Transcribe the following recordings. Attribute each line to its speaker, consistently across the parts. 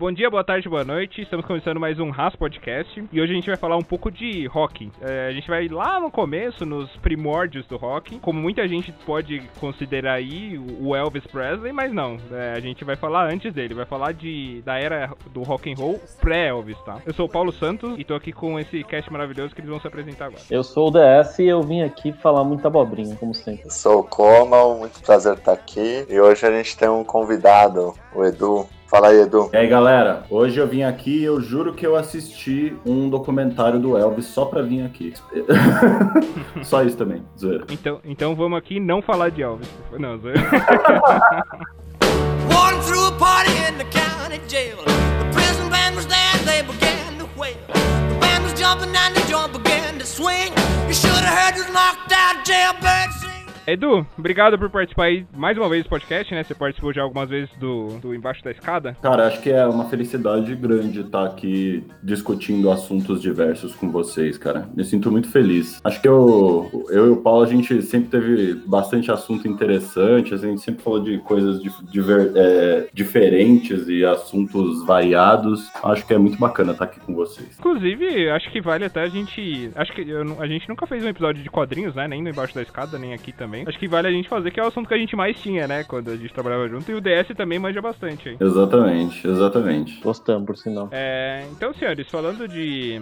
Speaker 1: Bom dia, boa tarde, boa noite. Estamos começando mais um Ras Podcast e hoje a gente vai falar um pouco de rock. É, a gente vai lá no começo, nos primórdios do rock, como muita gente pode considerar aí o Elvis Presley, mas não. É, a gente vai falar antes dele, vai falar de da era do rock and roll pré-Elvis, tá? Eu sou o Paulo Santos e tô aqui com esse cast maravilhoso que eles vão se apresentar agora.
Speaker 2: Eu sou o DS e eu vim aqui falar muita abobrinha, como sempre.
Speaker 3: Eu sou o Comal, muito prazer estar aqui e hoje a gente tem um convidado, o Edu. Fala aí, Edu.
Speaker 4: E aí, galera? Hoje eu vim aqui e eu juro que eu assisti um documentário do Elvis só pra vir aqui. só isso também, zoeira.
Speaker 1: Então, então vamos aqui não falar de Elvis. Não, zoeira.
Speaker 5: Through a party in the county jail. The prison band was there, they began to wail. The band was jumping and the joint began to swing. You should have heard this knocked out jailbird sing.
Speaker 1: Edu, obrigado por participar aí mais uma vez do podcast, né? Você participou já algumas vezes do, do Embaixo da Escada.
Speaker 4: Cara, acho que é uma felicidade grande estar aqui discutindo assuntos diversos com vocês, cara. Me sinto muito feliz. Acho que eu, eu e o Paulo, a gente sempre teve bastante assunto interessante, a gente sempre falou de coisas diver- é, diferentes e assuntos variados. Acho que é muito bacana estar aqui com vocês.
Speaker 1: Inclusive, acho que vale até a gente. Acho que eu a gente nunca fez um episódio de quadrinhos, né? Nem no Embaixo da Escada, nem aqui também. Acho que vale a gente fazer, que é o assunto que a gente mais tinha, né? Quando a gente trabalhava junto. E o DS também manja bastante aí.
Speaker 4: Exatamente, exatamente.
Speaker 2: Gostamos, por sinal.
Speaker 1: É, então, senhores, falando de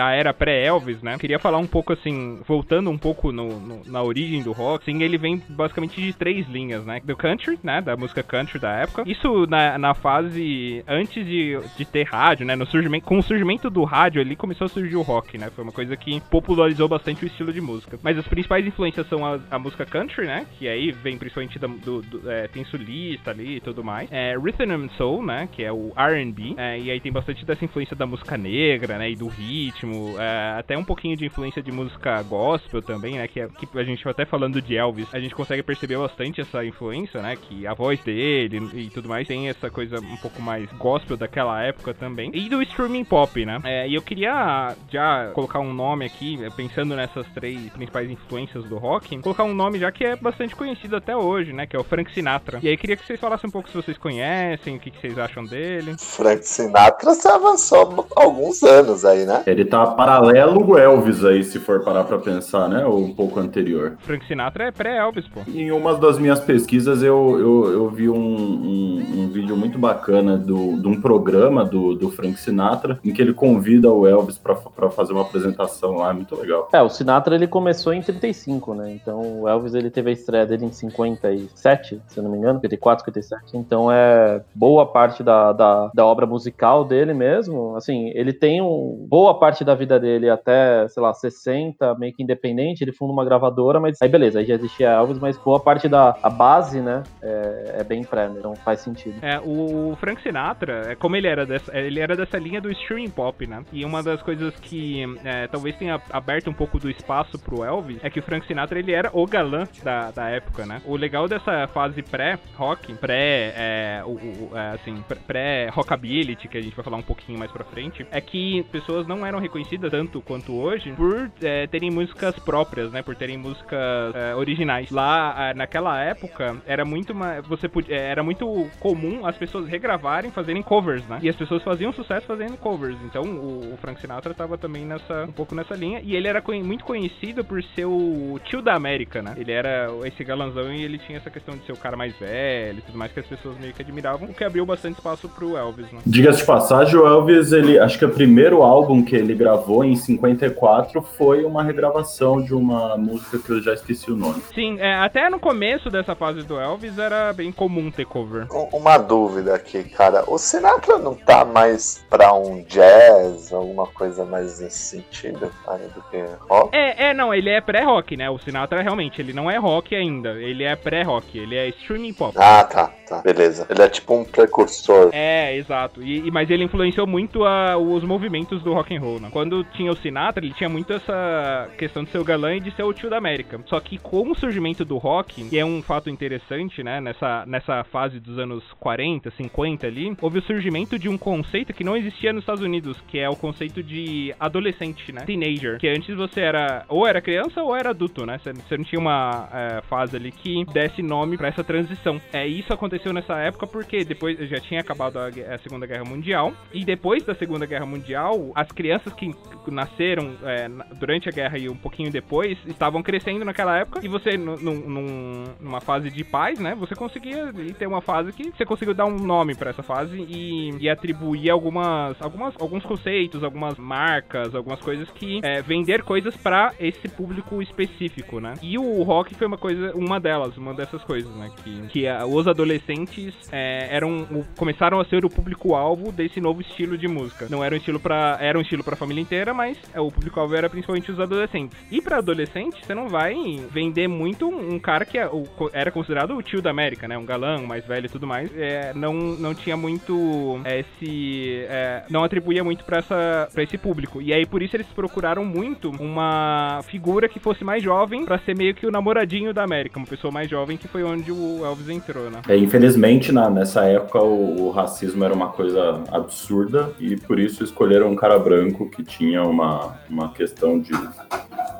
Speaker 1: a era pré-Elvis, né? Queria falar um pouco assim, voltando um pouco no, no- na origem do rock. Sim, ele vem basicamente de três linhas, né? Do country, né? Da música country da época. Isso na, na fase antes de, de ter rádio, né? No surgimento, com o surgimento do rádio ali começou a surgir o rock, né? Foi uma coisa que popularizou bastante o estilo de música. Mas as principais influências são a, a música country, né? Que aí vem principalmente da- do, do- é, tem sulista ali e tudo mais. É, Rhythm and Soul, né? Que é o R&B. é, e aí tem bastante dessa influência da música negra, né? E do ritmo. é, até um pouquinho de influência de música gospel também, né? Que, é- que a gente até falando de Elvis, a gente consegue perceber bastante essa influência, né? Que a voz dele e tudo mais tem essa coisa um pouco mais gospel daquela época também. E do streaming pop, né? É, e eu queria já colocar um nome aqui, pensando nessas três principais influências do rock, colocar um nome já que é bastante conhecido até hoje, né? Que é o Frank Sinatra. E aí queria que vocês falassem um pouco se vocês conhecem, o que, que vocês acham dele.
Speaker 3: Frank Sinatra se avançou alguns anos aí, né?
Speaker 4: Ele tá paralelo ao Elvis aí, se for parar pra pensar, né? Ou um pouco anterior.
Speaker 1: Frank Sinatra é pré-Elvis, pô.
Speaker 4: Em uma das minhas pesquisas, eu, eu, eu vi um, um, um vídeo muito bacana do, de um programa do, do Frank Sinatra, em que ele convida o Elvis pra, pra fazer uma apresentação lá. É muito legal.
Speaker 2: É, o Sinatra ele começou em 35, né? Então o Elvis ele teve a estreia dele em 57, se eu não me engano, 54, 57. Então é boa parte da, da, da obra musical dele mesmo. Assim, ele tem um, boa parte da vida dele até, sei lá, 60, meio que independente. Ele funda uma gravadora, mas aí beleza, aí já existia Elvis, mas boa parte da a base, né, é, é bem pré, né? então faz sentido.
Speaker 1: É, o Frank Sinatra, é como ele era dessa, ele era dessa linha do streaming pop, né? E uma das coisas que é, talvez tenha aberto um pouco do espaço pro Elvis é que o Frank Sinatra ele era o galã da, da época, né? O legal dessa fase pré-rock, pré, é, o, o- é, assim, pré- pré-rockability, que a gente vai falar um pouquinho mais pra frente, é que pessoas não eram reconhecidas tanto quanto hoje por é, terem músicas próprias, né? Por terem músicas é, originais. Lá, naquela época, era muito uma, você podia, era muito comum as pessoas regravarem, fazerem covers, né? E as pessoas faziam sucesso fazendo covers. Então, o, o Frank Sinatra tava também nessa, um pouco nessa linha. E ele era muito conhecido por ser o tio da América, né? Ele era esse galanzão e ele tinha essa questão de ser o cara mais velho e tudo mais que as pessoas meio que admiravam, o que abriu bastante espaço pro Elvis, né?
Speaker 4: Diga-se de passagem, o Elvis, ele, acho que o primeiro álbum que ele gravou em 54 foi uma regravação de uma música que eu já esqueci o nome.
Speaker 1: Sim, é, até no começo dessa fase do Elvis era bem comum ter cover.
Speaker 3: Um- Uma dúvida aqui, cara. O Sinatra não tá mais pra um jazz, alguma coisa mais nesse sentido, cara, do que rock?
Speaker 1: É, é, não, ele é pré-rock, né? O Sinatra realmente, ele não é rock ainda, ele é pré-rock, ele é streaming pop.
Speaker 3: Ah, tá, tá. Beleza. Ele é tipo um precursor.
Speaker 1: É, exato. E, mas ele influenciou muito a- os movimentos do rock and roll, né? Quando tinha o Sinatra, ele tinha muito essa questão de ser o galã e de ser o tio da América. Só que com o surgimento do rock, que é um fato interessante, né? Nessa, nessa fase dos anos 40, 50 ali, houve o surgimento de um conceito que não existia nos Estados Unidos, que é o conceito de adolescente, né? Teenager. Que antes você era ou era criança ou era adulto, né? Você não tinha uma é, fase ali que desse nome pra essa transição. É, isso aconteceu nessa época porque depois já tinha acabado a, a Segunda Guerra Mundial. E depois da Segunda Guerra Mundial, as crianças que nasceram é, durante a guerra e um pouquinho depois estavam crescendo naquela época. E você, nu- num- num- numa fase de paz, né? Você conseguia ter uma fase que você conseguiu dar um nome pra essa fase e, e atribuir algumas, algumas, alguns conceitos, algumas marcas, algumas coisas que é, vender coisas pra esse público específico, né? E o rock foi uma coisa, uma delas, uma dessas coisas, né? Que, que ah, os adolescentes é, eram o- começaram a ser o público-alvo desse novo estilo de música. Não era um estilo para era um estilo para família inteira, mas é, o público-alvo era principalmente os adolescentes. E pra adolescente, você não vai vender muito um, cara que é o- era considerado o tio da América, né? Um galã, um mais velho e tudo mais. É, não, não tinha muito é, esse. é, não atribuía muito pra, pra esse público. E aí por isso eles procuraram muito uma figura que fosse mais jovem pra ser meio que o namoradinho da América, uma pessoa mais jovem que foi onde o Elvis entrou, né?
Speaker 4: É, infelizmente, na, nessa época, o, o racismo era uma coisa absurda e por isso escolheram um cara branco que tinha uma, uma questão de,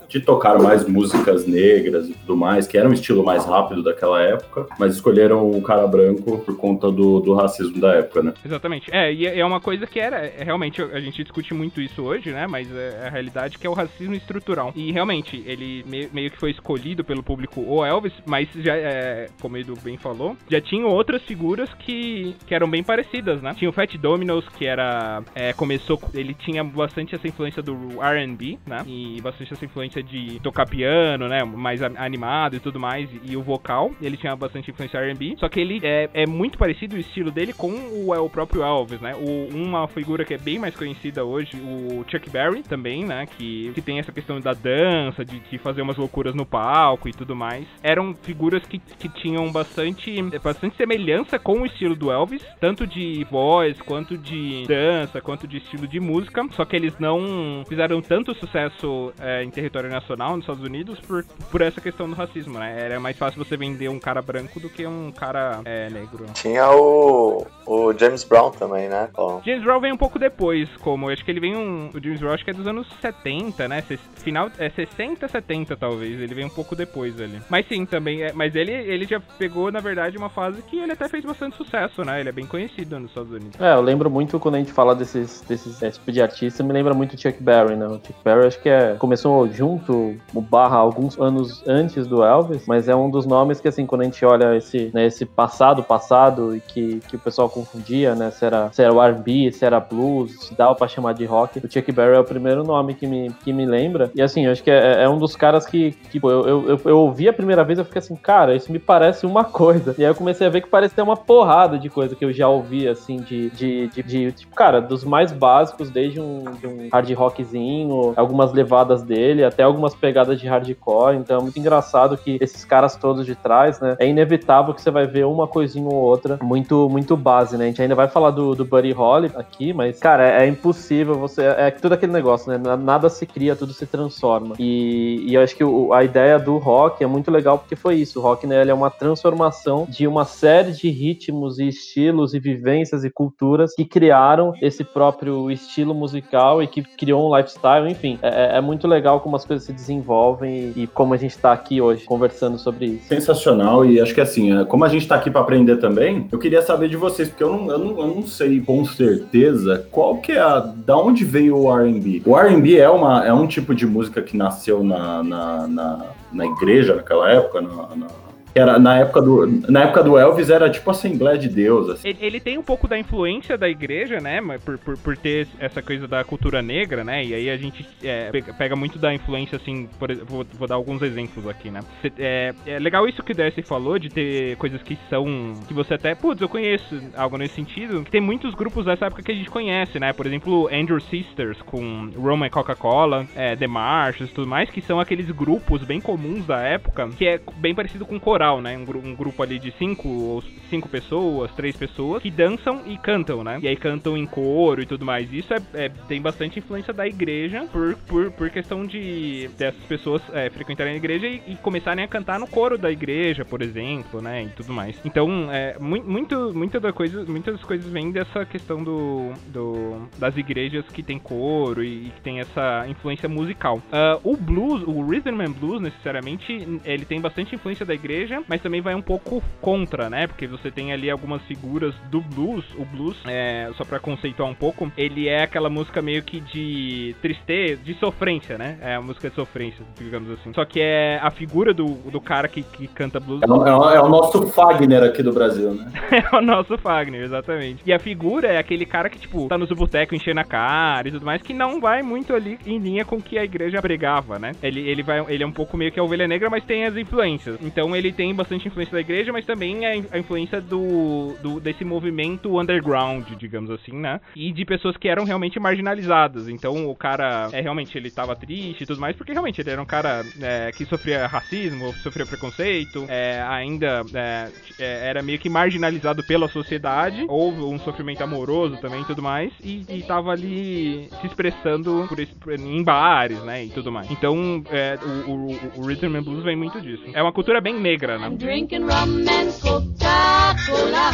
Speaker 4: de tocar mais músicas negras e tudo mais, que era um estilo mais rápido daquela época, mas escolheram o cara branco por conta do, do racismo da época, né?
Speaker 1: Exatamente. É, e é uma coisa que era. é, realmente, a gente discute muito isso hoje, né? Mas é a realidade que é o racismo estrutural. E realmente, ele meio, meio que foi escolhido pelo público o Elvis, mas já, é, como o Edu bem falou, já tinham outras figuras que, que eram bem parecidas, né? Tinha o Fat Domino's, que era. é, começou. com- Ele tinha bastante essa influência do RB, né? E bastante essa influência de tocar piano, né? Mais animado e tudo mais. E o vocal. Ele tinha bastante influência RB. Só que ele é, é muito parecido o estilo dele com o, é, o próprio Elvis, né? O, uma figura que é bem mais conhecida hoje, o Chuck Berry também, né? Que, que tem essa questão da dança, de, de fazer umas loucuras no palco e tudo mais. Eram figuras que, que tinham bastante, bastante semelhança com o estilo do Elvis, tanto de voz, quanto de dança, quanto de estilo de música. Só que eles não fizeram tanto sucesso é, em território nacional nos Estados Unidos por, por essa questão do racismo, né? Era mais fácil você vender um cara branco do que um cara é, negro.
Speaker 3: Tinha o, o James Brown também, né? Ó,
Speaker 1: James Brown vem um pouco depois, como eu acho que ele vem um. O James Brown acho que é dos anos 70, né? Final. É 60, 70 talvez. Ele vem um pouco depois ali. Mas sim, também. É, mas ele, ele já pegou, na verdade, uma fase que ele até fez bastante sucesso, né? Ele é bem conhecido nos Estados Unidos.
Speaker 2: É, eu lembro muito quando a gente fala desses, desses esse tipo de artista, me lembra muito Chuck Berry, né? O Chuck Berry acho que é, começou junto, barra, alguns anos antes do Elvis, mas é um dos nomes que, assim, quando a gente olha esse, né, esse passado, passado, e que, que o pessoal confundia, né? Se era, se era o R&B, se era blues, se dava pra chamar de rock, o Chuck Berry é o primeiro nome que me, que me lembra. E, assim, acho que é, é um dos caras que, que tipo, eu, eu, eu, eu ouvi a primeira vez, eu fiquei assim, cara, isso me parece uma coisa. E aí eu comecei a ver que parece ter uma porrada de coisa que eu já ouvi, assim, de, de, de, de, tipo, cara, dos mais básicos, desde um, de um hard rockzinho, algumas levadas dele, até algumas pegadas de hardcore. Então é muito engraçado que esses caras todos de trás, né? É inevitável que você vai ver uma coisinha ou outra muito, muito base, né? A gente ainda vai falar do, do Buddy Holly aqui, mas, cara, é, é impossível você. É tudo aquele negócio, né? Na- Nada se cria, tudo se transforma. E, e eu acho que o- a ideia do rock é muito legal porque foi isso. O rock, né? Ele é uma transformação de uma série de ritmos e estilos e vivências e culturas que criaram esse próprio estilo musical e que criou um lifestyle, enfim. É, é muito legal como as coisas se desenvolvem e, e como a gente tá aqui hoje conversando sobre isso.
Speaker 4: Sensacional, e acho que assim, é, como a gente tá aqui para aprender também, eu queria saber de vocês, porque eu não, eu não, eu não sei com certeza qual que é a. Da onde veio o RB? O RB é, uma, é um tipo de música que nasceu na, na, na, na igreja naquela época, na, na- era na época do na época do Elvis era tipo Assembleia de Deus assim.
Speaker 1: Ele, ele tem um pouco da influência da igreja, né? Por, por, por ter essa coisa da cultura negra, né? E aí a gente é, pega, muito da influência, assim, por, vou, vou dar alguns exemplos aqui, né? É, é legal isso que o Darcy falou, de ter coisas que são. que você até, putz, eu conheço algo nesse sentido. Que tem muitos grupos dessa época que a gente conhece, né? Por exemplo, Andrew Sisters com Roman Coca-Cola, é, The Marshes e tudo mais, que são aqueles grupos bem comuns da época, que é bem parecido com coral coral, né? Um, gru- um grupo ali de cinco ou cinco pessoas, três pessoas, que dançam e cantam, né? E aí cantam em coro e tudo mais. Isso é, é- tem bastante influência da igreja por, por, por questão de dessas pessoas é, frequentarem a igreja e, e começarem a cantar no coro da igreja, por exemplo, né? E tudo mais. Então, é, mui- muito, muito da coisa, muitas coisas vêm dessa questão do, do- das igrejas que tem coro e, e que tem essa influência musical. Ah, o blues, o rhythm and blues, necessariamente, ele tem bastante influência da igreja, mas também vai um pouco contra, né? Porque você tem ali algumas figuras do blues. O blues, é, só pra conceituar um pouco, ele é aquela música meio que de tristeza, de sofrência, né? É a música de sofrência, digamos assim. Só que é a figura do, do cara que, que canta blues.
Speaker 4: É o, é o- é o nosso Fagner aqui do Brasil, né?
Speaker 1: É o nosso Fagner, exatamente. E a figura é aquele cara que, tipo, tá no boteco enchendo a cara e tudo mais, que não vai muito ali em linha com o que a igreja pregava, né? Ele, ele, vai, ele é um pouco meio que a ovelha negra, mas tem as influências. Então ele tem bastante influência da igreja, mas também in- a influência do, do desse movimento underground, digamos assim, né? E de pessoas que eram realmente marginalizadas. Então o cara, é realmente, ele tava triste e tudo mais, porque realmente ele era um cara é, que sofria racismo, sofria preconceito, é, ainda é, é, era meio que marginalizado pela sociedade, houve um sofrimento amoroso também e tudo mais, e, e tava ali se expressando por esse, em bares, né, e tudo mais. Então, é, o, o, o Rhythm and Blues vem muito disso. É uma cultura bem
Speaker 6: I'm drinking rum and Coca-Cola.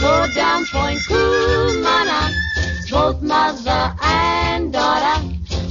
Speaker 6: Go down Point Kumana. Both mother and daughter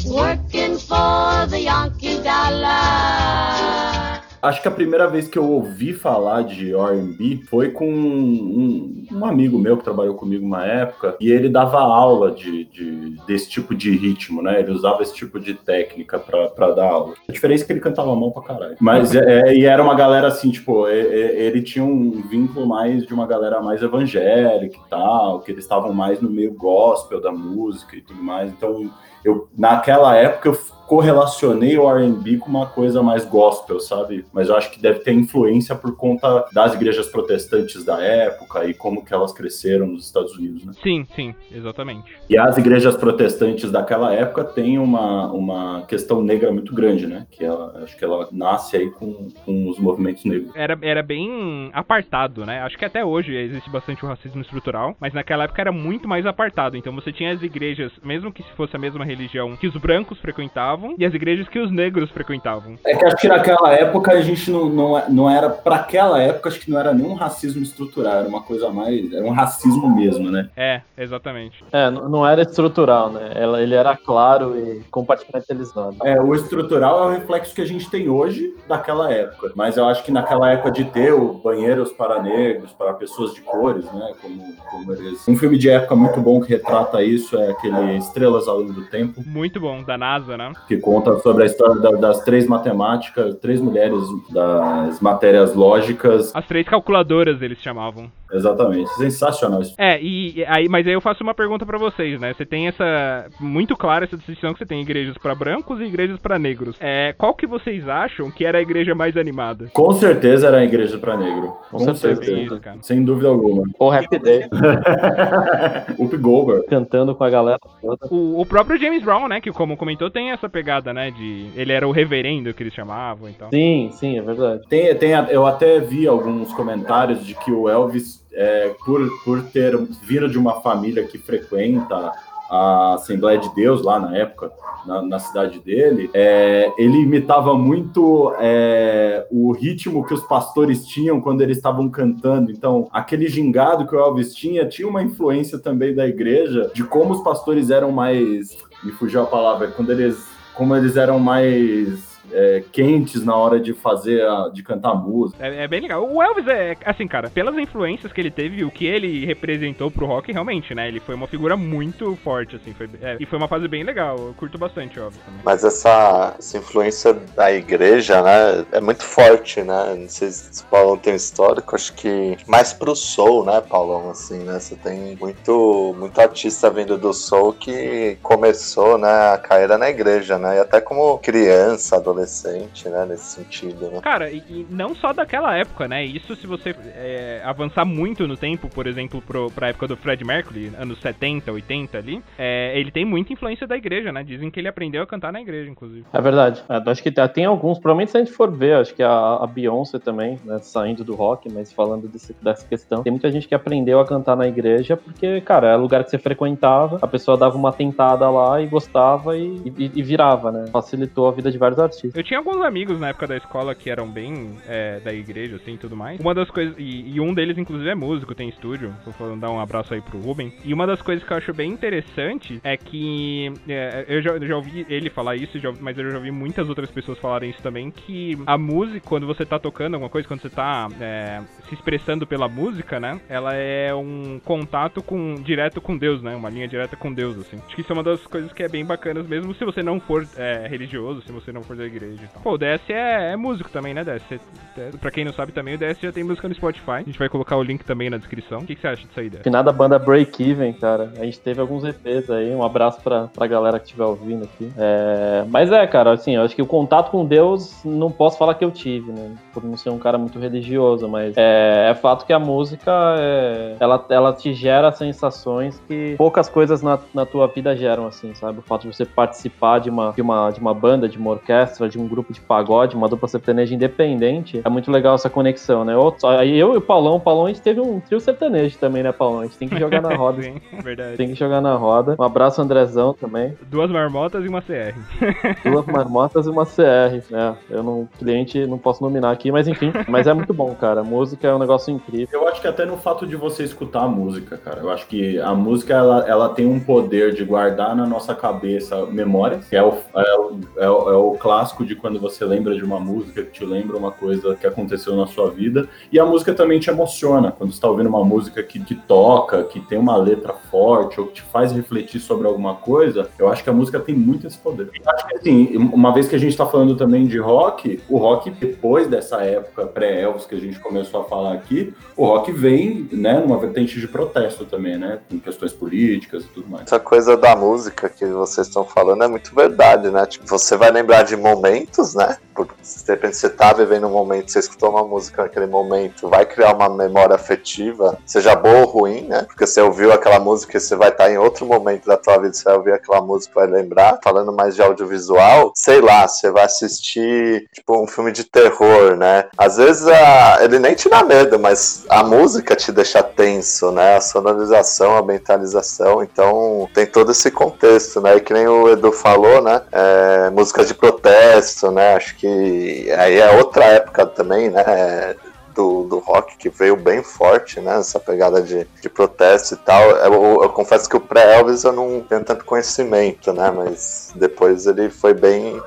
Speaker 6: working for the Yankee dollar.
Speaker 4: Acho que a primeira vez que eu ouvi falar de R&B foi com um, um amigo meu que trabalhou comigo uma época e ele dava aula de, de- desse tipo de ritmo, né? Ele usava esse tipo de técnica pra dar aula. A diferença é que ele cantava mal pra caralho. Mas é, e era uma galera assim, tipo, é- é- ele tinha um vínculo mais de uma galera mais evangélica e tal, que eles estavam mais no meio gospel da música e tudo mais. Então, eu naquela época eu correlacionei o R&B com uma coisa mais gospel, sabe? Mas eu acho que deve ter influência por conta das igrejas protestantes da época e como que elas cresceram nos Estados Unidos, né?
Speaker 1: Sim, sim, exatamente.
Speaker 4: E as igrejas protestantes daquela época têm uma, uma questão negra muito grande, né? Que ela, acho que ela nasce aí com, com os movimentos negros.
Speaker 1: Era, era bem apartado, né? Acho que até hoje existe bastante o racismo estrutural, mas naquela época era muito mais apartado. Então você tinha as igrejas, mesmo que se fosse a mesma religião, que os brancos frequentavam, e as igrejas que os negros frequentavam.
Speaker 4: É que acho que naquela época a gente não, não, não era, para aquela época, acho que não era nenhum racismo estrutural, era uma coisa mais, era um racismo mesmo, né?
Speaker 1: É, exatamente.
Speaker 2: É, não era estrutural, né? Ela- Ele era claro e compartimentalizado.
Speaker 4: É, o estrutural é o reflexo que a gente tem hoje daquela época. Mas eu acho que naquela época de ter o banheiros para negros, para pessoas de cores, né? Como, como eles. Um filme de época muito bom que retrata isso é aquele Estrelas Além do Tempo,
Speaker 1: Muito bom, da NASA, né?
Speaker 4: Que conta sobre a história da- das três matemáticas, três mulheres das matérias lógicas.
Speaker 1: As três calculadoras eles chamavam.
Speaker 4: Exatamente. Sensacional isso.
Speaker 1: É, e aí, mas aí eu faço uma pergunta pra vocês, né? Você tem essa muito clara essa distinção que você tem igrejas pra brancos e igrejas pra negros. É, qual que vocês acham que era a igreja mais animada?
Speaker 4: Com certeza era a igreja para negro.
Speaker 2: Com
Speaker 4: Com,
Speaker 2: certeza.
Speaker 4: certeza.
Speaker 1: Isso, cara.
Speaker 4: Sem dúvida alguma.
Speaker 2: O Happy Day,
Speaker 4: Up Goldberg.
Speaker 2: cantando com a galera toda.
Speaker 1: O, o próprio James Brown, né, que como comentou, tem essa pegada, né, de ele era o reverendo que eles chamavam e tal.
Speaker 2: Sim, sim, é verdade.
Speaker 4: Tem, tem, eu até vi alguns comentários de que o Elvis, é, por, por ter vindo de uma família que frequenta a Assembleia de Deus lá na época, na, na cidade dele, é, ele imitava muito é, o ritmo que os pastores tinham quando eles estavam cantando. Então, aquele gingado que o Elvis tinha, tinha uma influência também da igreja, de como os pastores eram mais. Me fugiu a palavra, quando eles. Como eles eram mais é, quentes na hora de fazer, a- de cantar música.
Speaker 1: É, é bem legal. O Elvis é, assim, cara, pelas influências que ele teve, o que ele representou pro rock, realmente, né? Ele foi uma figura muito forte, assim. Foi, é, e foi uma fase bem legal. Eu curto bastante, óbvio. Também.
Speaker 3: Mas essa, essa influência da igreja, né, é muito forte, né? Não sei se o Paulão tem um histórico, acho que mais pro soul, né, Paulão, assim, né? Você tem muito, muito artista vindo do soul que começou, né, a carreira na igreja, né? E até como criança, adolescente, adolescente, né? Nesse sentido, né?
Speaker 1: Cara, e, e não só daquela época, né? Isso se você é, avançar muito no tempo, por exemplo, pro, pra época do Fred Mercury, anos 70, 80 ali, é, ele tem muita influência da igreja, né? Dizem que ele aprendeu a cantar na igreja, inclusive.
Speaker 2: É verdade. É, acho que tem, tem alguns, provavelmente se a gente for ver, acho que a, a Beyoncé também, né, saindo do rock, mas falando desse- dessa questão, tem muita gente que aprendeu a cantar na igreja porque, cara, é lugar que você frequentava, a pessoa dava uma tentada lá e gostava e, e- e virava, né? Facilitou a vida de vários artistas.
Speaker 1: Eu tinha alguns amigos na época da escola que eram bem é, da igreja, assim, tudo mais. Uma das coisas... E, e um deles, inclusive, é músico, tem estúdio. Falando, dar um abraço aí pro Ruben. E uma das coisas que eu acho bem interessante é que... é, eu, já, já ouvi ele falar isso, já- mas eu já ouvi muitas outras pessoas falarem isso também, que a música, quando você tá tocando alguma coisa, quando você tá é, se expressando pela música, né? Ela é um contato com direto com Deus, né? Uma linha direta com Deus, assim. Acho que isso é uma das coisas que é bem bacanas, mesmo se você não for é, religioso, se você não for da igreja e tal. Pô, o DS é, é músico também, né, DS? É, Pra quem não sabe também, o DS já tem música no Spotify. A gente vai colocar o link também na descrição. O que, que você acha disso aí, DS?
Speaker 2: Finada banda Break Even, cara. A gente teve alguns EPs aí. Um abraço pra, pra galera que estiver ouvindo aqui. É, Mas é, cara, assim, eu acho que o contato com Deus não posso falar que eu tive, né? Por não ser um cara muito religioso, mas é, é fato que a música é, ela, ela te gera sensações que poucas coisas na, na tua vida geram, assim, sabe? O fato de você participar de uma, de, uma, de uma banda, de uma orquestra, de um grupo de pagode, uma dupla sertaneja independente, é muito legal essa conexão, né? Aí eu e o Paulão, o Paulão, a gente teve um trio sertanejo também, né, Paulão? A gente tem que jogar na roda.
Speaker 1: Sim, verdade.
Speaker 2: Tem que jogar na roda. Um abraço, Andrezão, também.
Speaker 1: Duas marmotas e uma CR.
Speaker 2: Duas marmotas e uma CR, né? Eu não, cliente, não posso nominar aqui, mas enfim. Mas é muito bom, cara. A música é um negócio incrível.
Speaker 4: Eu acho que até no fato de você escutar a música, cara. Eu acho que a música ela, ela tem um poder de guardar na nossa cabeça memórias, que é o, é, o, é o- é o clássico de quando você lembra de uma música que te lembra uma coisa que aconteceu na sua vida. E a música também te emociona. Quando você está ouvindo uma música que, que toca, que tem uma letra forte, ou que te faz refletir sobre alguma coisa, eu acho que a música tem muito esse poder. E acho que assim, uma vez que a gente está falando também de rock, o rock, depois dessa época pré-Elvis que a gente começou a falar aqui, o rock vem, né, numa vertente de protesto também, né? Com questões políticas e tudo mais.
Speaker 3: Essa coisa da música que vocês estão falando é muito verdade, né? Tipo, você vai lembrar de momentos, né? Porque de repente você tá vivendo um momento, você escutou uma música naquele momento, vai criar uma memória afetiva, seja boa ou ruim, né? Porque você ouviu aquela música e você vai estar em outro momento da tua vida, você vai ouvir aquela música vai lembrar. Falando mais de audiovisual, sei lá, você vai assistir, tipo, um filme de terror, né? Às vezes a... ele nem te dá medo, mas a música te deixa tenso, né? A sonorização, a mentalização, então tem todo esse contexto, né? E que nem o Edu falou, né? É, música de protesto, né? Acho que aí é outra época também, né? Do, do rock que veio bem forte, né? Essa pegada de, de protesto e tal. Eu, eu confesso que o pré-Elvis eu não tenho tanto conhecimento, né? Mas depois ele foi bem,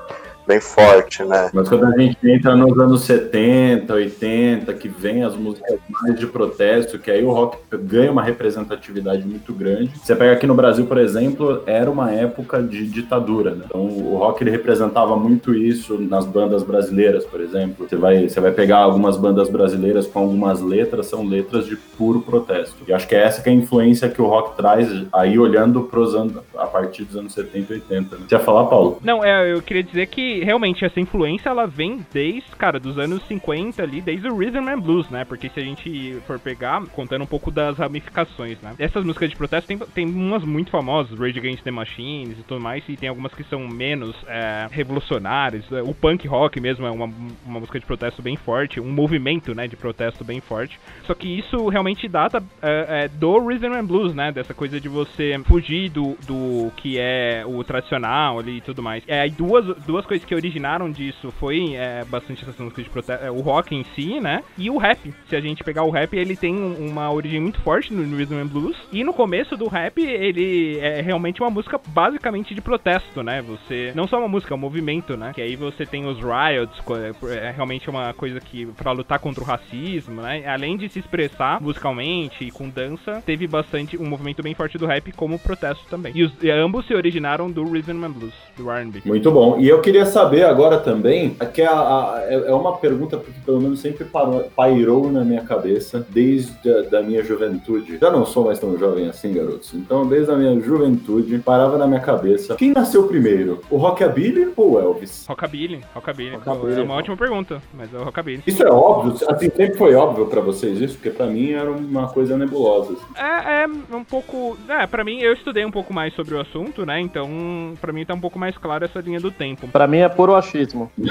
Speaker 3: bem forte, né?
Speaker 4: Mas quando a gente entra nos anos 70, 80, que vem as músicas mais de protesto, que aí o rock ganha uma representatividade muito grande. Você pega aqui no Brasil, por exemplo, era uma época de ditadura, né? Então o rock ele representava muito isso nas bandas brasileiras, por exemplo. Você vai, você vai pegar algumas bandas brasileiras com algumas letras, são letras de puro protesto. E acho que é essa que é a influência que o rock traz aí olhando pros anos, a partir dos anos 70 e 80. Né? Você ia falar, Paulo?
Speaker 1: Não, é, eu queria dizer que realmente essa influência ela vem desde, cara, dos anos 50 ali, desde o Rhythm and Blues, né? Porque se a gente for pegar, contando um pouco das ramificações, né? Essas músicas de protesto tem, tem umas muito famosas, Rage Against the Machines e tudo mais, e tem algumas que são menos é, revolucionárias. O punk rock mesmo é uma, uma música de protesto bem forte, um movimento, né, de protesto bem forte. Só que isso realmente data é, é, do Rhythm and Blues, né? Dessa coisa de você fugir do, do que é o tradicional ali e tudo mais. É, aí duas, duas coisas que originaram disso foi é, bastante essas músicas de protesto, é, o rock em si, né? E o rap. Se a gente pegar o rap, ele tem um- uma origem muito forte no, Rhythm and Blues. E no começo do rap, ele é realmente uma música basicamente de protesto, né? Você não só uma música, é um movimento, né? Que aí você tem os riots, co- é realmente uma coisa que pra lutar contra o racismo, né? Além de se expressar musicalmente e com dança, teve bastante um movimento bem forte do rap como protesto também. E, os, e ambos se originaram do Rhythm and Blues, do R&B.
Speaker 4: Muito bom. E eu queria saber agora também, que é, a- a- é é uma pergunta que pelo menos sempre parou- pairou na minha cabeça desde a da minha juventude. Já não sou mais tão jovem assim, garotos. Então, desde a minha juventude, parava na minha cabeça. Quem nasceu primeiro? O Rockabilly ou o Elvis?
Speaker 1: Rockabilly, Rockabilly.
Speaker 2: Rockabilly.
Speaker 1: É uma ótima pergunta, mas é o Rockabilly.
Speaker 4: Isso é óbvio? Assim, sempre foi óbvio pra vocês isso? Porque pra mim era uma coisa nebulosa. assim.
Speaker 1: É, é um pouco. É, pra mim, eu estudei um pouco mais sobre o assunto, né? Então, pra mim tá um pouco mais claro essa linha do tempo.
Speaker 2: Pra mim é puro achismo.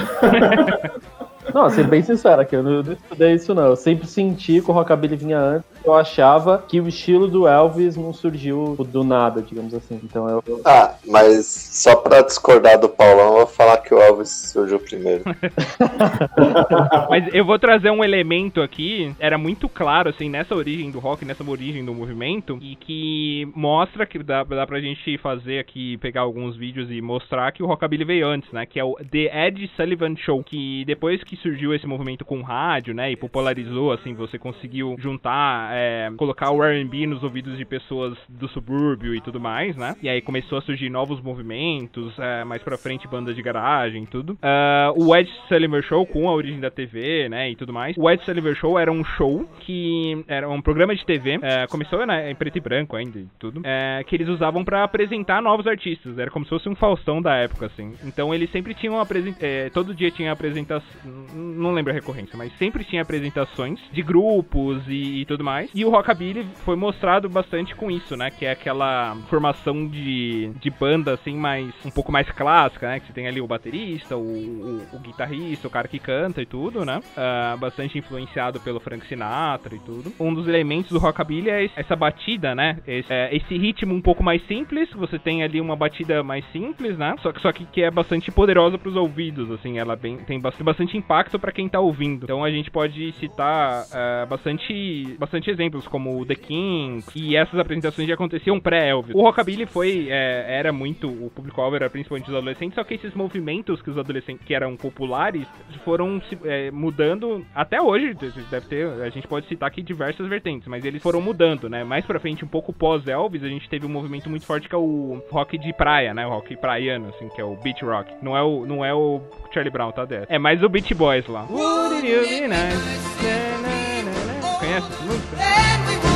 Speaker 2: Não, ser bem sincero aqui, eu não, eu não estudei isso não. Eu sempre senti que o Rockabilly vinha antes. Eu achava que o estilo do Elvis não surgiu do nada, digamos assim. Então eu, eu-
Speaker 3: Ah, mas só pra discordar do Paulão, eu vou falar que o Elvis surgiu primeiro.
Speaker 1: Mas eu vou trazer um elemento aqui, era muito claro, assim, nessa origem do rock, nessa origem do movimento, e que mostra que dá, dá pra gente fazer aqui, pegar alguns vídeos e mostrar que o Rockabilly veio antes, né? Que é o The Ed Sullivan Show, que depois que surgiu esse movimento com rádio, né? E popularizou, assim, você conseguiu juntar, é, colocar o R&B nos ouvidos de pessoas do subúrbio e tudo mais, né? E aí começou a surgir novos movimentos, é, mais pra frente bandas de garagem e tudo. Ah, o Ed Sullivan Show, com a origem da TV, né, e tudo mais. O Ed Sullivan Show era um show que era um programa de TV, é, começou né, em preto e branco ainda e tudo, é, que eles usavam pra apresentar novos artistas. Era como se fosse um Faustão da época, assim. Então eles sempre tinham apresent... é, todo dia tinha apresentação, não lembro a recorrência, mas sempre tinha apresentações de grupos e, e tudo mais. E o Rockabilly foi mostrado bastante com isso, né, que é aquela formação de, de banda, assim, mais um pouco mais clássica, né, que você tem ali o baterista, o, o, o guitarrista, o cara que canta e tudo, né, Ah, bastante influenciado pelo Frank Sinatra e tudo. Um dos elementos do Rockabilly é essa batida, né, esse, é, esse ritmo um pouco mais simples, você tem ali uma batida mais simples, né, só que, só que, que é bastante poderosa pros ouvidos, assim, ela bem, tem bastante, impacto pra quem tá ouvindo. Então a gente pode citar ah, bastante, bastante exemplos, como o The Kings, e essas apresentações já aconteciam pré-Elvis. O Rockabilly foi, é, era muito, o público-alvo era principalmente os adolescentes, só que esses movimentos que os adolescentes, que eram populares, foram se- é, mudando, até hoje, deve ter, a gente pode citar aqui diversas vertentes, mas eles foram mudando, né? Mais pra frente, um pouco pós-Elvis, a gente teve um movimento muito forte que é o rock de praia, né? O rock praiano, assim, que é o beach rock. Não é o, não é o Charlie Brown, tá dessa. É mais o Beach Boys lá. Would it be nice? Na, na, na, na. Conhece essa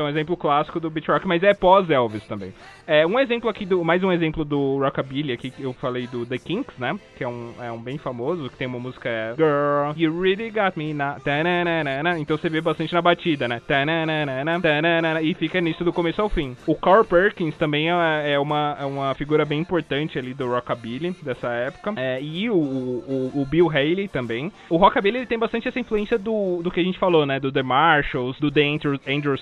Speaker 1: é um exemplo clássico do beat rock, mas é pós-Elvis também. É, um exemplo aqui, do, mais um exemplo do Rockabilly aqui, que eu falei do The Kinks, né? Que é um, é um bem famoso, que tem uma música é Girl, you really got me now. Tananana. Então você vê bastante na batida, né? Tananana, tananana, e fica nisso do começo ao fim. O Carl Perkins também é, é uma, é uma figura bem importante ali do Rockabilly dessa época. É, e o, o, o Bill Haley também. O Rockabilly ele tem bastante essa influência do, do que a gente falou, né? Do The Marshalls, do The Angel, Angel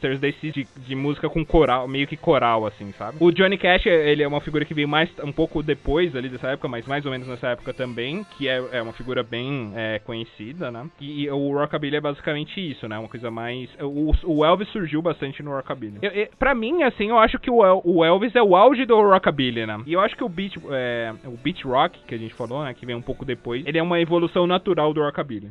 Speaker 1: Sisters, desse de, de música com coral, meio que coral, assim, sabe? O Johnny Cash, ele é uma figura que veio mais um pouco depois ali dessa época, mas mais ou menos nessa época também, que é, é uma figura bem é, conhecida, né? E, e o Rockabilly é basicamente isso, né? Uma coisa mais... O, o Elvis surgiu bastante no Rockabilly. Eu, eu, pra mim, assim, eu acho que o, El- o Elvis é o auge do Rockabilly, né? E eu acho que o beat, é, o beat rock, que a gente falou, né? Que vem um pouco depois, ele é uma evolução natural do Rockabilly.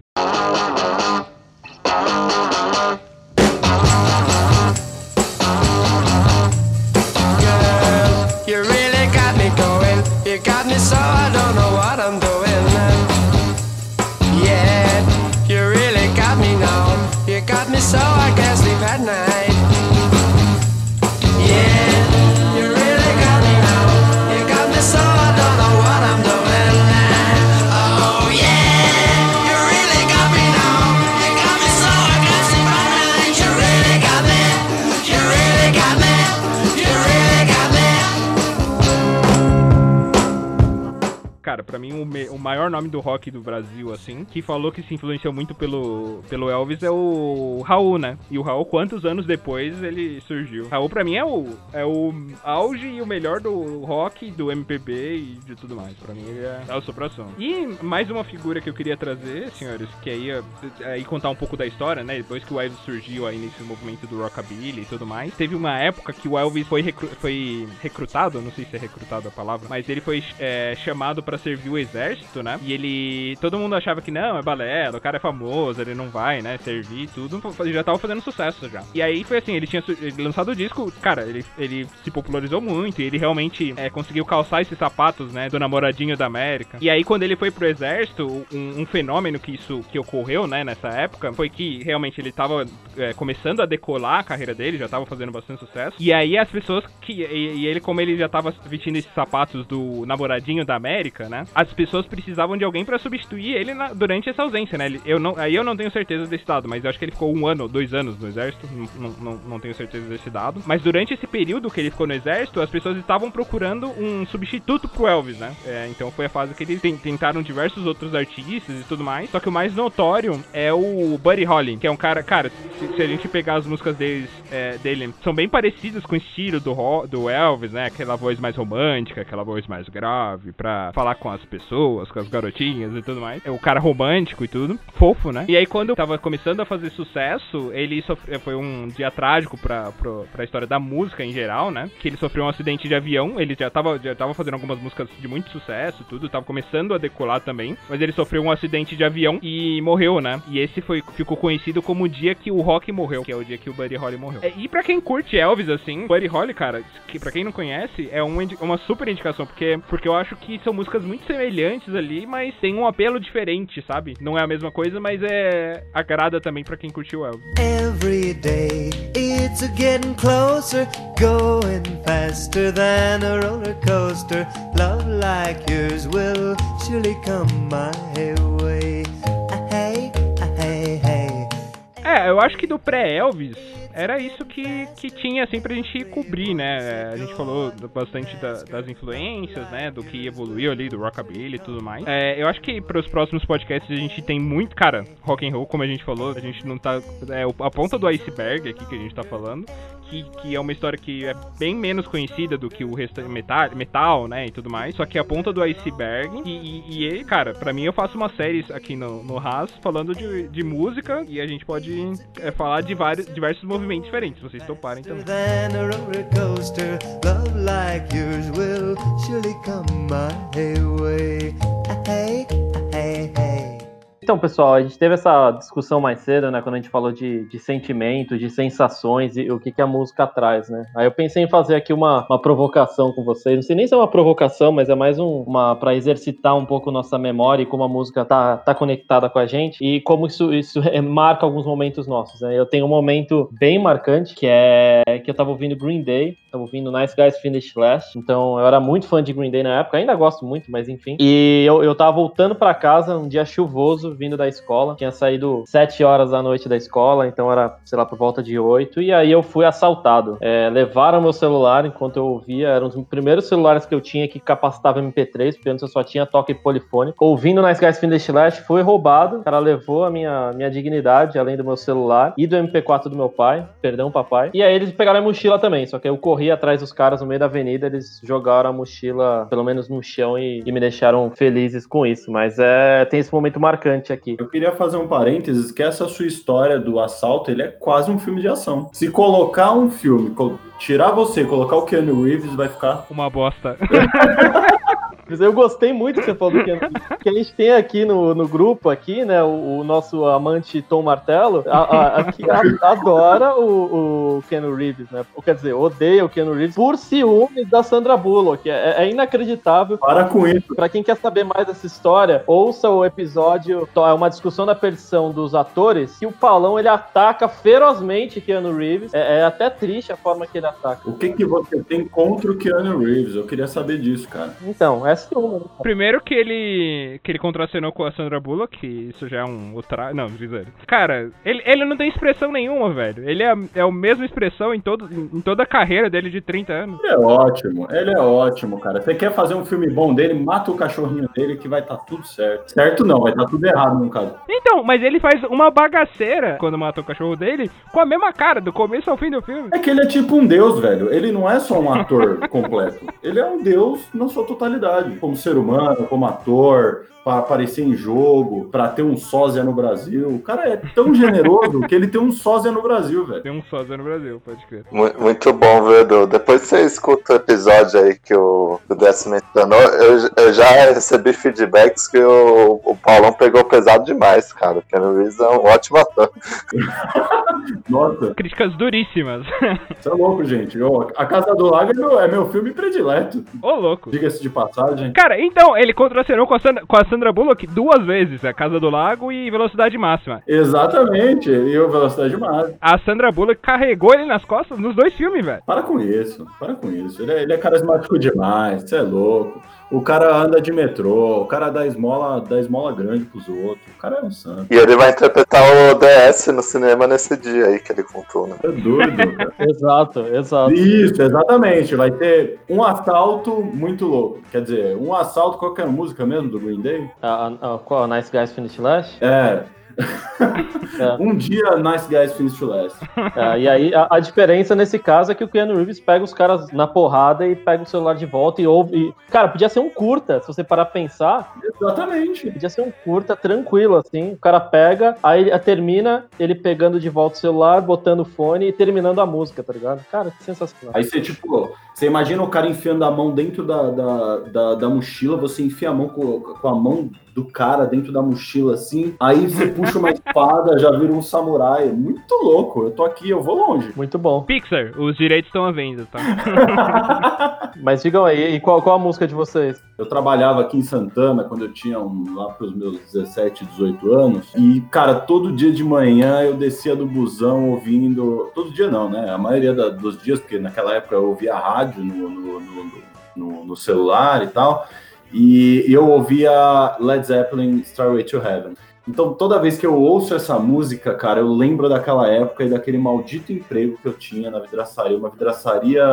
Speaker 1: Pra mim, o, me- o maior nome do rock do Brasil, assim, que falou que se influenciou muito pelo, pelo Elvis é o Raul, né? E o Raul, quantos anos depois ele surgiu? Raul, pra mim, é o, é o auge e o melhor do rock, do MPB e de tudo mais. Pra mim, ele é a sopração. E mais uma figura que eu queria trazer, senhores, que aí, é- aí contar um pouco da história, né? Depois que o Elvis surgiu aí nesse movimento do rockabilly e tudo mais, teve uma época que o Elvis foi, recru- foi recrutado, não sei se é recrutado a palavra, mas ele foi é, chamado pra servir servir o exército, né? E ele. Todo mundo achava que não, é balela, o cara é famoso, ele não vai, né? Servir tudo. Ele já tava fazendo sucesso já. E aí foi assim, ele tinha lançado o disco, cara, ele, ele se popularizou muito e ele realmente é, conseguiu calçar esses sapatos, né? Do namoradinho da América. E aí, quando ele foi pro exército, um, um fenômeno que isso que ocorreu, né, nessa época, foi que realmente ele tava é, começando a decolar a carreira dele, já tava fazendo bastante sucesso. E aí as pessoas que. E, e ele, como ele já tava vestindo esses sapatos do namoradinho da América, né? As pessoas precisavam de alguém pra substituir ele na- durante essa ausência, né? Ele- eu não, aí eu não tenho certeza desse dado, mas eu acho que ele ficou um ano dois anos no exército. Não, não, não, tenho certeza desse dado. Mas durante esse período que ele ficou no exército, as pessoas estavam procurando um substituto pro Elvis, né? É, então foi a fase que eles ten- tentaram diversos outros artistas e tudo mais. Só que o mais notório é o Buddy Holly, que é um cara, cara, se, se a gente pegar as músicas deles, é, dele, são bem parecidas com o estilo do, do Elvis, né? Aquela voz mais romântica, aquela voz mais grave, pra falar com as pessoas, com as garotinhas e tudo mais. É o cara romântico e tudo, fofo, né? E aí quando tava começando a fazer sucesso, ele sofreu, foi um dia trágico pra, pra, pra história da música em geral, né? Que ele sofreu um acidente de avião, ele já tava, já tava fazendo algumas músicas de muito sucesso tudo, tava começando a decolar também, mas ele sofreu um acidente de avião e morreu, né? E esse foi, ficou conhecido como o dia que o rock morreu, que é o dia que o Buddy Holly morreu. É, e pra quem curte Elvis, assim, Buddy Holly, cara, que pra quem não conhece, é uma, indi- uma super indicação, porque, porque eu acho que são músicas muito semelhantes ali, mas tem um apelo diferente, sabe? Não é a mesma coisa, mas é agrada também pra quem curtiu Elvis.
Speaker 7: Every day it's getting closer, going faster than a roller coaster. Love like yours will surely come my way. Ah, Hey, ah, hey, hey.
Speaker 1: É, eu acho que do pré-Elvis era isso que, que tinha, assim, pra gente cobrir, né? A gente falou bastante da- das influências, né? Do que evoluiu ali, do rockabilly e tudo mais. É, eu acho que pros próximos podcasts a gente tem muito, cara, rock and roll, como a gente falou, a gente não tá... É a ponta do iceberg aqui que a gente tá falando, que, que é uma história que é bem menos conhecida do que o resto metal, metal, né, e tudo mais. Só que é a ponta do iceberg. E, e, e, cara, pra mim eu faço uma série aqui no, no Haas falando de, de música e a gente pode é, falar de vários, diversos movimentos diferentes, vocês toparem
Speaker 7: way.
Speaker 2: Então, pessoal, a gente teve essa discussão mais cedo, né? Quando a gente falou de, de sentimento, de sensações e o que, que a música traz, né? Aí eu pensei em fazer aqui uma, uma provocação com vocês. Não sei nem se é uma provocação, mas é mais um, uma para exercitar um pouco nossa memória e como a música tá, tá conectada com a gente e como isso, isso é- marca alguns momentos nossos, né? Eu tenho um momento bem marcante que é que eu tava ouvindo Green Day, tava ouvindo Nice Guys Finish Last. Então eu era muito fã de Green Day na época, ainda gosto muito, mas enfim. E eu, eu tava voltando pra casa um dia chuvoso, vindo da escola. Tinha saído 7 horas da noite da escola, então era, sei lá, por volta de 8. E aí eu fui assaltado. É, levaram meu celular enquanto eu ouvia. Eram os primeiros celulares que eu tinha que capacitava MP3, porque antes eu só tinha toque polifônico. Ouvindo Nice Guys Finish Last, fui roubado. O cara levou a minha, minha dignidade, além do meu celular e do MP4 do meu pai. Perdão, papai. E aí eles pegaram a mochila também, só que eu corri atrás dos caras no meio da avenida, eles jogaram a mochila, pelo menos no chão, e, e me deixaram felizes com isso. Mas é, tem esse momento marcante aqui.
Speaker 4: Eu queria fazer um parênteses que essa sua história do assalto, ele é quase um filme de ação. Se colocar um filme, tirar você, e colocar o Keanu Reeves, vai ficar
Speaker 1: Uma bosta.
Speaker 2: Mas eu gostei muito que você falou do Reeves, que a gente tem aqui no, no grupo, aqui, né, o, o nosso amante Tom Martello, a, a- a- adora o, o Keanu Reeves, né? Ou, quer dizer, odeia o Keanu Reeves por ciúmes da Sandra Bullock. É, é inacreditável.
Speaker 4: Para com isso.
Speaker 2: Pra quem quer saber mais dessa história, ouça o episódio, é uma discussão da perdição dos atores, que o Paulão ele ataca ferozmente Keanu Reeves. É, é até triste a forma que ele ataca.
Speaker 4: O que, que você tem contra o Keanu Reeves? Eu queria saber disso, cara.
Speaker 2: Então, é ciúme. né?
Speaker 1: Primeiro que ele que ele contracenou com a Sandra Bullock, que isso já é um outra, não, dizer. Cara, ele, ele não tem expressão nenhuma, velho. Ele é, é a mesma expressão em, todo, em toda a carreira dele de 30 anos.
Speaker 4: Ele é ótimo, ele é ótimo, cara. Você quer fazer um filme bom dele, mata o cachorrinho dele que vai estar tudo certo. Certo não, vai estar tudo errado no caso.
Speaker 1: Então, mas ele faz uma bagaceira quando mata o cachorro dele com a mesma cara, do começo ao fim do filme.
Speaker 4: É que ele é tipo um deus, velho. Ele não é só um ator completo. Ele é um deus na sua totalidade. Como ser humano, como ator, pra aparecer em jogo, pra ter um sósia no Brasil. O cara é tão generoso que ele tem um sósia no Brasil, velho.
Speaker 1: Tem um sósia no Brasil, pode crer.
Speaker 3: Mu- Muito bom, viu, Edu? Depois você escuta o episódio aí que o, Décio mencionou, eu, eu já recebi feedbacks que o, o Paulão pegou pesado demais, cara. O Reeves é um ótimo ator.
Speaker 4: Nossa,
Speaker 1: Críticas duríssimas.
Speaker 4: você é louco, gente. Ô, a Casa do Lago é meu, é meu filme predileto.
Speaker 1: Ô, louco.
Speaker 4: Diga-se de passagem.
Speaker 1: Cara, então, ele contracenou com a, Sandra, com a Sandra Bullock duas vezes, a Casa do Lago e Velocidade Máxima.
Speaker 4: Exatamente. E o Velocidade Máxima.
Speaker 1: A Sandra Bullock carregou ele nas costas nos dois filmes, velho.
Speaker 4: Para com isso, para com isso. Ele é, ele é carismático demais, você é louco. O cara anda de metrô, o cara dá esmola, dá esmola grande pros outros. O cara é um santo.
Speaker 3: E ele vai interpretar o DS no cinema nesse dia aí que ele contou, né?
Speaker 4: É doido.
Speaker 2: Exato, exato.
Speaker 4: Isso, exatamente. Vai ter um assalto muito louco. Quer dizer, um assalto, qual que era a música mesmo do Green Day?
Speaker 2: A, a- qual? Nice Guys Finish Last?
Speaker 4: É.
Speaker 2: É.
Speaker 4: um dia, Nice Guys Finish to Last.
Speaker 2: É, e aí a, a diferença nesse caso é que o Keanu Reeves pega os caras na porrada e pega o celular de volta e ouve. e- cara, podia ser um curta, se você parar pra pensar,
Speaker 4: Exatamente.
Speaker 2: podia ser um curta tranquilo, assim. O cara pega, aí termina ele pegando de volta o celular, botando o fone e terminando a música, tá ligado? Cara, que sensacional.
Speaker 4: Aí você, tipo, você imagina o cara enfiando a mão dentro da, da, da, da mochila, você enfia a mão com, com a mão do cara dentro da mochila assim, aí você puxa uma espada, já vira um samurai. Muito louco. Eu tô aqui, eu vou longe.
Speaker 2: Muito bom.
Speaker 1: Pixar, os direitos estão à venda, tá?
Speaker 2: Mas digam aí, e qual, qual a música de vocês?
Speaker 4: Eu trabalhava aqui em Santana quando eu tinha um, lá pros meus 17, 18 anos. E, cara, todo dia de manhã eu descia do busão ouvindo. Todo dia não, né? A maioria da- dos dias, porque naquela época eu ouvia rádio no, no, no- no- no celular e tal. E eu ouvia Led Zeppelin Starway to Heaven. Então, toda vez que eu ouço essa música, cara, eu lembro daquela época e daquele maldito emprego que eu tinha na vidraçaria. Uma vidraçaria.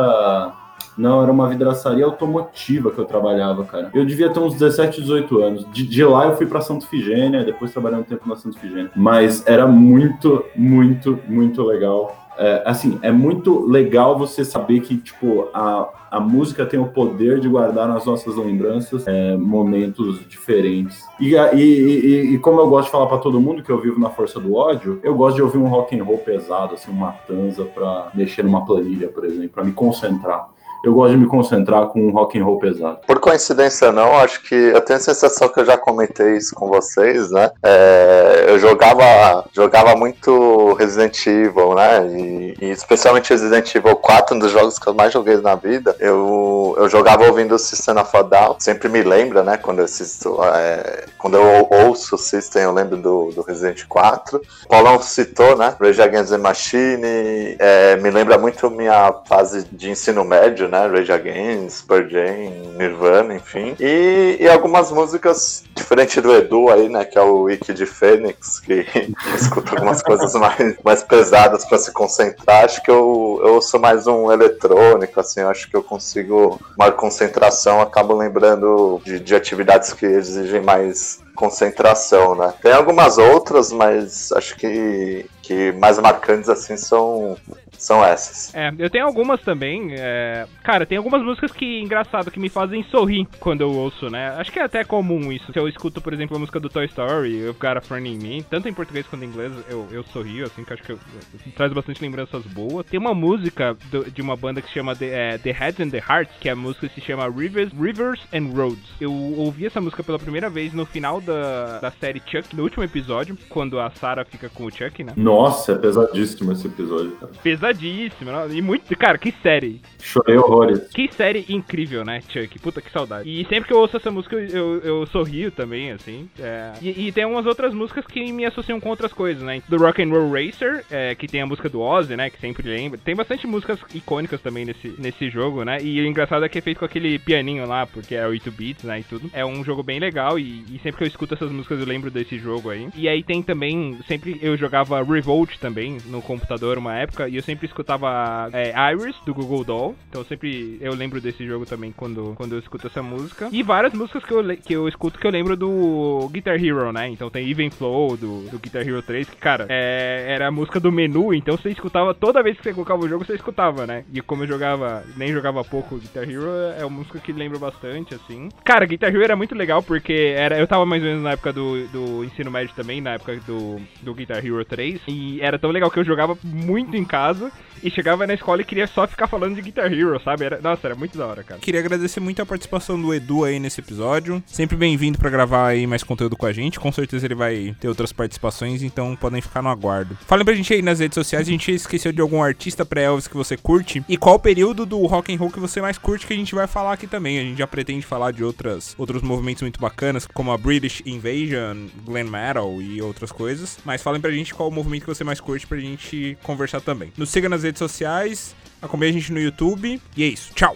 Speaker 4: Não, era uma vidraçaria automotiva que eu trabalhava, cara. Eu devia ter uns 17, 18 anos. De, de lá eu fui pra Santa Figênia, depois trabalhei um tempo na Santa Figênia. Mas era muito, muito, muito legal. É, assim, é muito legal você saber que, tipo, a, a música tem o poder de guardar nas nossas lembranças é, momentos diferentes. E, e, e- e como eu gosto de falar pra todo mundo que eu vivo na força do ódio, eu gosto de ouvir um rock and roll pesado, assim, uma tanza pra mexer numa planilha, por exemplo, pra me concentrar. Eu gosto de me concentrar com um rock and roll pesado.
Speaker 3: Por coincidência não, acho que eu tenho a sensação que eu já comentei isso com vocês, né? É, eu jogava, jogava muito Resident Evil, né? E, e especialmente Resident Evil 4, um dos jogos que eu mais joguei na vida. Eu, eu jogava ouvindo o System of a Down. Sempre me lembra, né? Quando eu assisto, é, quando eu ouço o System, eu lembro do, do Resident 4. O Paulão citou, né? Rage Against the Machine. é, me lembra muito minha fase de ensino médio, né? Rage Against, Pearl Jam, Nirvana, enfim. E, e algumas músicas diferente do Edu aí, né? Que é o Wiki de Fênix, que, escuta algumas coisas mais, mais pesadas pra se concentrar. Acho que eu, eu sou mais um eletrônico, assim. Acho que eu consigo maior concentração. Acabo lembrando de, de atividades que exigem mais concentração, né? Tem algumas outras, mas acho que, que mais marcantes assim são, são essas.
Speaker 1: É, eu tenho algumas também. é, Cara, tem algumas músicas que, engraçado, que me fazem sorrir quando eu ouço, né? Acho que é até comum isso. Se eu escuto, por exemplo, a música do Toy Story, You've Got a Friend in Me, tanto em português quanto em inglês, eu, eu sorrio, assim, que eu acho que eu- traz bastante lembranças boas. Tem uma música do- de uma banda que se chama The, é, The Heads and the Hearts, que a música se chama Rivers, Rivers and Roads. Eu ouvi essa música pela primeira vez no final da, da série Chuck, no último episódio, quando a Sarah fica com o Chuck, né?
Speaker 4: Nossa, é pesadíssimo esse episódio. cara.
Speaker 1: Pesadíssimo, né? e muito. Cara, que série.
Speaker 4: Chorei horrores.
Speaker 1: Que série incrível, né, Chuck? Puta que saudade. E sempre que eu ouço essa música, eu, eu, eu sorrio também, assim. é. E, e tem umas outras músicas que me associam com outras coisas, né? Do Rock and Roll Racer, é, que tem a música do Ozzy, né? Que sempre lembra. Tem bastante músicas icônicas também nesse, nesse jogo, né? E o engraçado é que é feito com aquele pianinho lá, porque é 8 bits, né? E tudo. É um jogo bem legal e, e sempre que eu escuto essas músicas eu lembro desse jogo aí. E aí tem também, sempre eu jogava Revolt também no computador uma época, e eu sempre sempre escutava é, Iris, do Google Doll. Então sempre eu lembro desse jogo também quando, quando eu escuto essa música. E várias músicas que eu, que eu escuto que eu lembro do Guitar Hero, né? Então tem Even Flow do, do Guitar Hero 3, que, cara, é, era a música do menu, então você escutava toda vez que você colocava o jogo, você escutava, né? E como eu jogava, nem jogava pouco Guitar Hero, é uma música que lembra bastante, assim. Cara, Guitar Hero era muito legal porque era, eu tava mais ou menos na época do, do ensino médio também, na época do, do Guitar Hero 3, e era tão legal que eu jogava muito em casa e chegava na escola e queria só ficar falando de Guitar Hero, sabe? Era, nossa, era muito da hora, cara.
Speaker 8: Queria agradecer muito a participação do Edu aí nesse episódio. Sempre bem-vindo pra gravar aí mais conteúdo com a gente. Com certeza ele vai ter outras participações, então podem ficar no aguardo. Falem pra gente aí nas redes sociais, a gente esqueceu de algum artista pré-Elvis que você curte e qual período do rock and roll que você mais curte que a gente vai falar aqui também. A gente já pretende falar de outras, outros movimentos muito bacanas, como a British Invasion, Glam Metal e outras coisas. Mas falem pra gente qual o movimento que você mais curte pra gente conversar também. Nos siga nas redes sociais, acompanhe a gente no YouTube e é isso. Tchau!